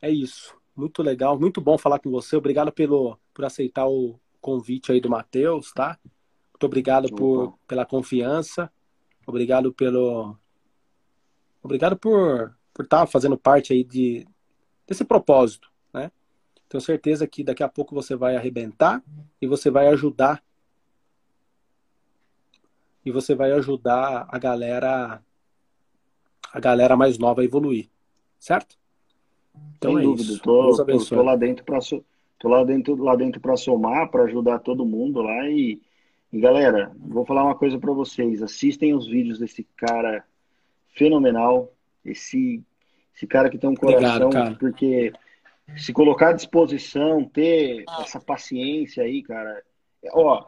é isso. Muito legal. Muito bom falar com você. Obrigado pelo, por aceitar o convite aí do Matheus, tá? Muito obrigado por, pela confiança. Obrigado pelo. Obrigado por por estar tá fazendo parte aí de, desse propósito, né? Tenho certeza que daqui a pouco você vai arrebentar e você vai ajudar e você vai ajudar a galera a galera mais nova a evoluir, certo? Então Sem é dúvida. isso. Tô, tô, tô, lá dentro para tô lá dentro lá dentro para somar, para ajudar todo mundo lá e, e galera, vou falar uma coisa para vocês, assistem os vídeos desse cara fenomenal, esse esse cara que tem um coração Obrigado, porque se colocar à disposição, ter essa paciência aí, cara. Ó,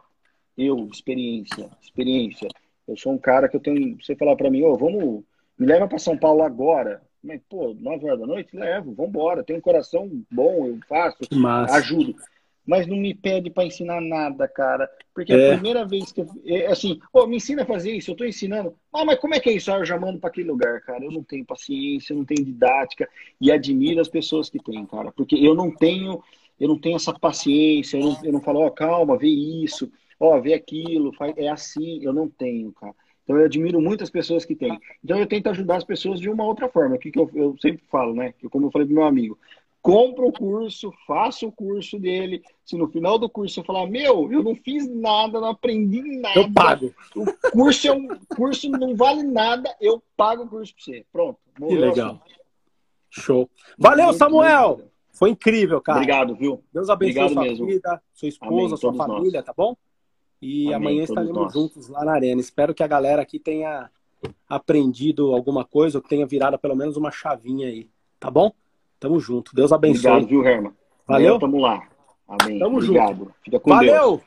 eu, experiência, experiência. Eu sou um cara que eu tenho. Você falar para mim, ô, oh, vamos, me leva para São Paulo agora. Mas, pô, 9 horas da noite, levo, vamos embora. Tenho um coração bom, eu faço, ajudo. mas não me pede para ensinar nada, cara. Porque é. a primeira vez que eu. É, assim, oh, me ensina a fazer isso, eu estou ensinando. Ah, mas como é que é isso? Ah, eu já mando para aquele lugar, cara. Eu não tenho paciência, eu não tenho didática. E admiro as pessoas que têm, cara. Porque eu não tenho, eu não tenho essa paciência, eu não, eu não falo, ó, oh, calma, vê isso, ó, oh, vê aquilo, faz... é assim, eu não tenho, cara. Então eu admiro muitas pessoas que têm. Então eu tento ajudar as pessoas de uma outra forma, que, que eu, eu sempre falo, né? Que como eu falei pro meu amigo, compra o curso, faça o curso dele. Se no final do curso você falar, meu, eu não fiz nada, não aprendi nada. Eu pago. O curso, é um, curso não vale nada, eu pago o curso para você. Pronto. Que legal. Show. Valeu, muito, Samuel! Muito Foi incrível, cara. Obrigado, viu? Deus abençoe Obrigado sua mesmo. vida, sua esposa, Amém, sua família, nós. tá bom? E Amém, amanhã estaremos nós. juntos lá na arena. Espero que a galera aqui tenha aprendido alguma coisa, ou tenha virado pelo menos uma chavinha aí, tá bom? Tamo junto. Deus abençoe. Obrigado, viu, Herman? Valeu? tamo lá. Amém. Tamo obrigado. junto. Fica com Valeu. Deus.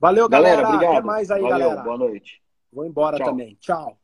Valeu, galera. galera obrigado. Até mais aí, Valeu. galera. Boa noite. Vou embora Tchau. também. Tchau.